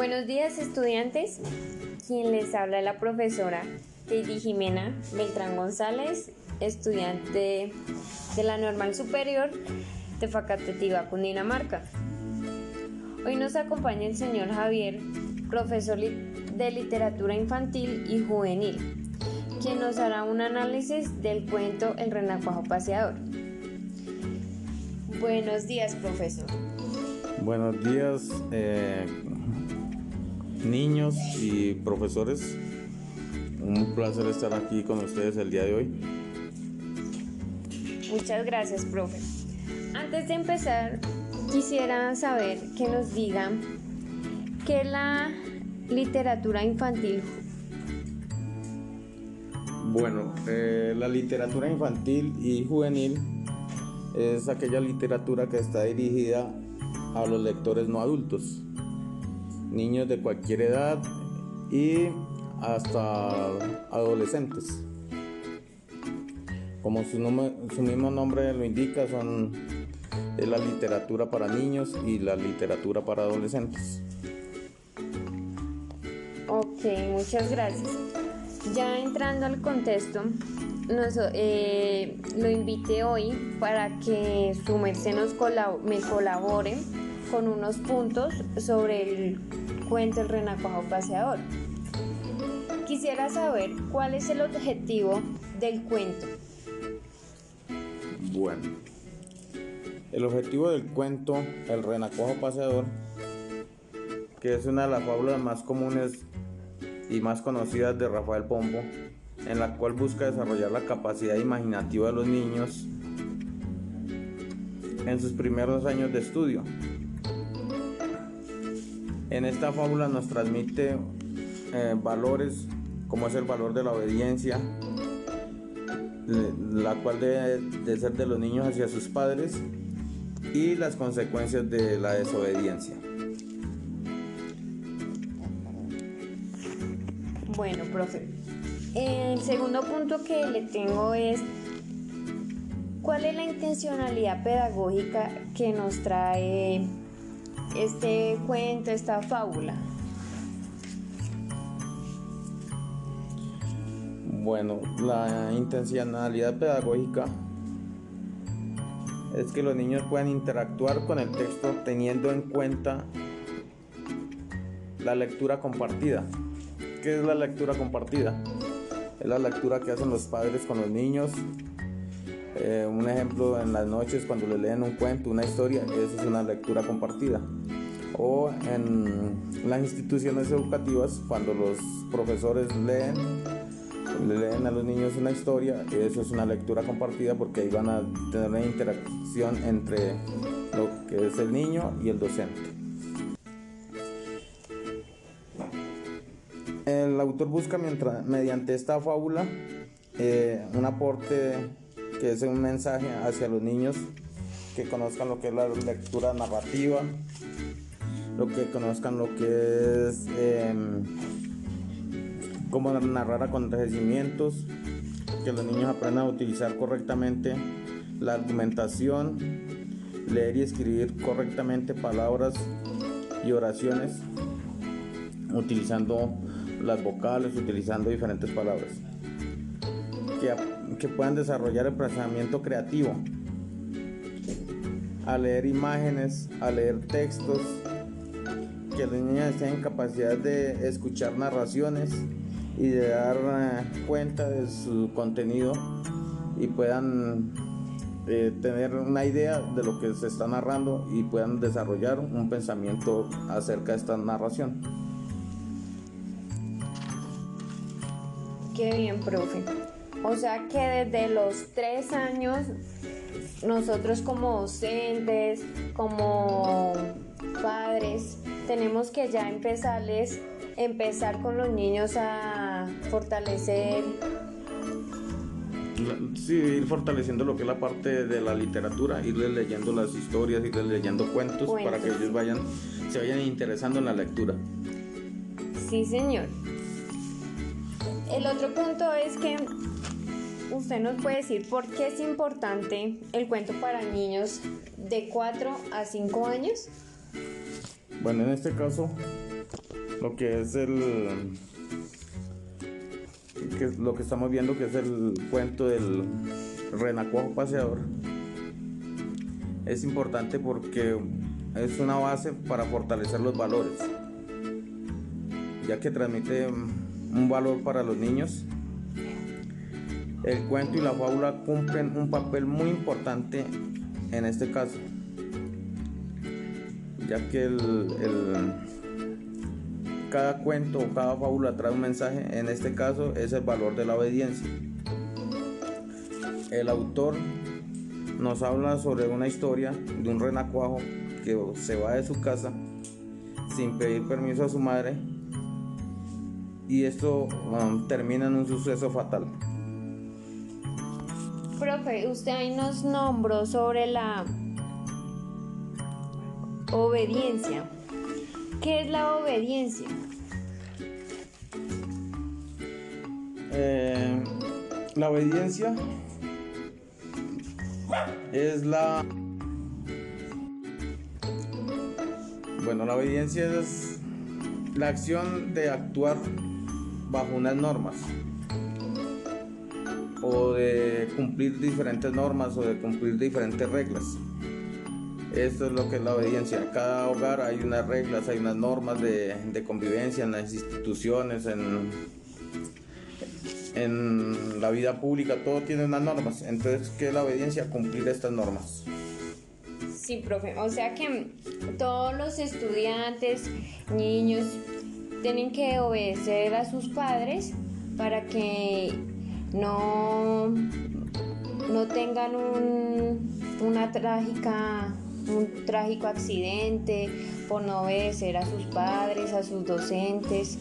Buenos días estudiantes, quien les habla es la profesora Teddy Jimena Beltrán González, estudiante de la Normal Superior de Facatetiva, Cundinamarca. Hoy nos acompaña el señor Javier, profesor de literatura infantil y juvenil, quien nos hará un análisis del cuento El renacuajo paseador. Buenos días, profesor. Buenos días, eh, niños y profesores. Un placer estar aquí con ustedes el día de hoy. Muchas gracias, profe. Antes de empezar, quisiera saber que nos digan qué es la literatura infantil. Bueno, eh, la literatura infantil y juvenil es aquella literatura que está dirigida a los lectores no adultos niños de cualquier edad y hasta adolescentes. Como su, su mismo nombre lo indica, son es la literatura para niños y la literatura para adolescentes. Ok, muchas gracias. Ya entrando al contexto, eh, lo invité hoy para que su merced nos me colabore con unos puntos sobre el cuento El Renacuajo Paseador. Quisiera saber cuál es el objetivo del cuento. Bueno, el objetivo del cuento El Renacuajo Paseador, que es una de las fábulas más comunes y más conocidas de Rafael Pombo, en la cual busca desarrollar la capacidad imaginativa de los niños en sus primeros años de estudio. En esta fábula nos transmite eh, valores como es el valor de la obediencia, la cual debe de ser de los niños hacia sus padres y las consecuencias de la desobediencia. Bueno, profe, el segundo punto que le tengo es ¿cuál es la intencionalidad pedagógica que nos trae este cuento, esta fábula? Bueno, la intencionalidad pedagógica es que los niños puedan interactuar con el texto teniendo en cuenta la lectura compartida. ¿Qué es la lectura compartida? Es la lectura que hacen los padres con los niños eh, un ejemplo en las noches cuando le leen un cuento, una historia, eso es una lectura compartida. O en las instituciones educativas, cuando los profesores leen, le leen a los niños una historia, eso es una lectura compartida porque ahí van a tener una interacción entre lo que es el niño y el docente. El autor busca mediante esta fábula eh, un aporte que es un mensaje hacia los niños que conozcan lo que es la lectura narrativa, lo que conozcan lo que es em, cómo narrar acontecimientos, que los niños aprendan a utilizar correctamente la argumentación, leer y escribir correctamente palabras y oraciones, utilizando las vocales, utilizando diferentes palabras que, puedan desarrollar el pensamiento creativo, a leer imágenes, a leer textos, que los niños tengan capacidad de escuchar narraciones y de dar eh, cuenta de su contenido y puedan eh, tener una idea de lo que se está narrando y puedan desarrollar un pensamiento acerca de esta narración. Qué bien, profe. O sea que desde los tres años nosotros como docentes, como tenemos que ya empezarles, empezar con los niños a fortalecer. Sí, ir fortaleciendo lo que es la parte de la literatura, irles leyendo las historias, irles leyendo cuentos, cuentos. para que ellos vayan, se vayan interesando en la lectura. Sí, señor. El otro punto es que ¿Usted nos puede decir por qué es importante el cuento para niños de 4 a 5 años? Bueno, en este caso, lo que es el que es lo que estamos viendo que es el cuento del renacuajo paseador es importante porque es una base para fortalecer los valores ya que transmite un valor para los niños. El cuento y la fábula cumplen un papel muy importante en este caso ya que el, cada cuento o cada fábula trae un mensaje, en este caso es el valor de la obediencia. El autor nos habla sobre una historia de un renacuajo que se va de su casa sin pedir permiso a su madre y esto um, termina en un suceso fatal. Profe, usted ahí nos nombró sobre la Obediencia. ¿Qué es la obediencia? Eh, la obediencia es la... Bueno, la obediencia es la acción de actuar bajo unas normas o de cumplir diferentes normas o de cumplir diferentes reglas. Esto es lo que es la obediencia. En cada hogar hay unas reglas, hay unas normas de, convivencia en las instituciones, en, en la vida pública, todo tiene unas normas. Entonces, ¿qué es la obediencia? Cumplir estas normas. Sí, profe. O sea que todos los estudiantes, niños, tienen que obedecer a sus padres para que no, no tengan una trágica un trágico accidente, por no obedecer a sus padres, a sus docentes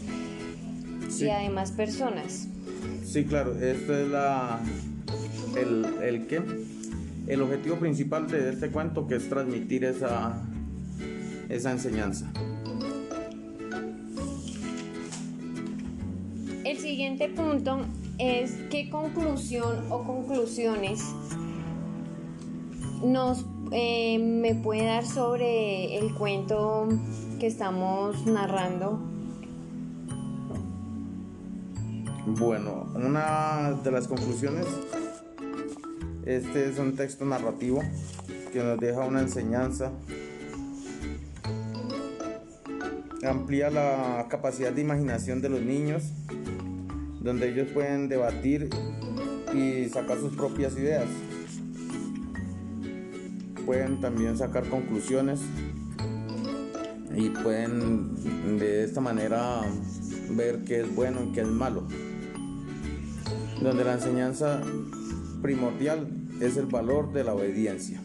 y además personas. Sí, claro, esto es la el, el qué? El objetivo principal de este cuento que es transmitir esa esa enseñanza. El siguiente punto es qué conclusión o conclusiones nos eh, me puede dar sobre el cuento que estamos narrando. Bueno, una de las conclusiones, este es un texto narrativo que nos deja una enseñanza, amplía la capacidad de imaginación de los niños, donde ellos pueden debatir y sacar sus propias ideas pueden también sacar conclusiones y pueden de esta manera ver qué es bueno y qué es malo. Donde la enseñanza primordial es el valor de la obediencia.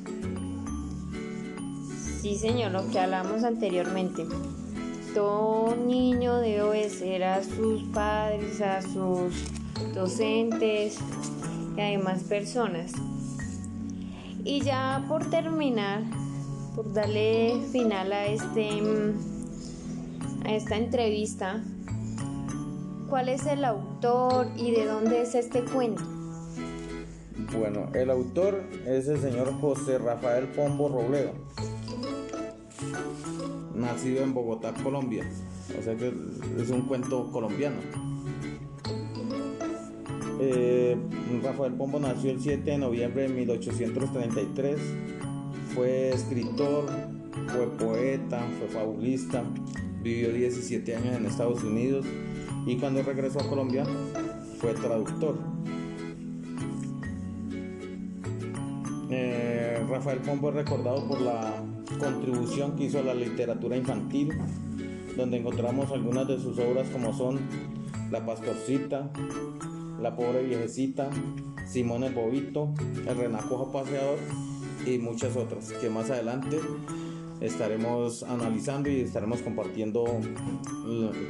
Sí, señor, lo que hablamos anteriormente. Todo niño debe obedecer a sus padres, a sus docentes y a demás personas. Y ya por terminar, por darle final a este a esta entrevista, ¿cuál es el autor y de dónde es este cuento? Bueno, el autor es el señor José Rafael Pombo Robledo, nacido en Bogotá, Colombia. O sea que es un cuento colombiano. Eh, Rafael Pombo nació el 7 de noviembre de 1833. Fue escritor, fue poeta, fue fabulista, vivió 17 años en Estados Unidos y cuando regresó a Colombia fue traductor. Eh, Rafael Pombo es recordado por la contribución que hizo a la literatura infantil, donde encontramos algunas de sus obras como son La Pastorcita, la pobre viejecita, Simón el Bobito, El Renacuajo Paseador y muchas otras que más adelante estaremos analizando y estaremos compartiendo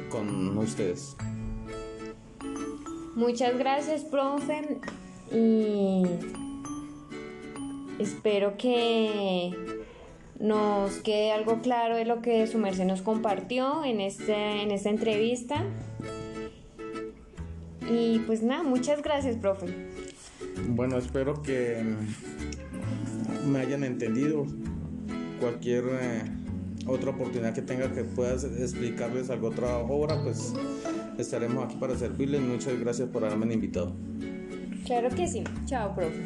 con ustedes. Muchas gracias, profe. Y espero que nos quede algo claro de lo que su merced nos compartió en, este, en esta entrevista. Y pues nada, muchas gracias, profe. Bueno, espero que me hayan entendido. Cualquier eh, otra oportunidad que tenga que puedas explicarles alguna otra obra, pues estaremos aquí para servirles. Muchas gracias por haberme invitado. Claro que sí. Chao, profe.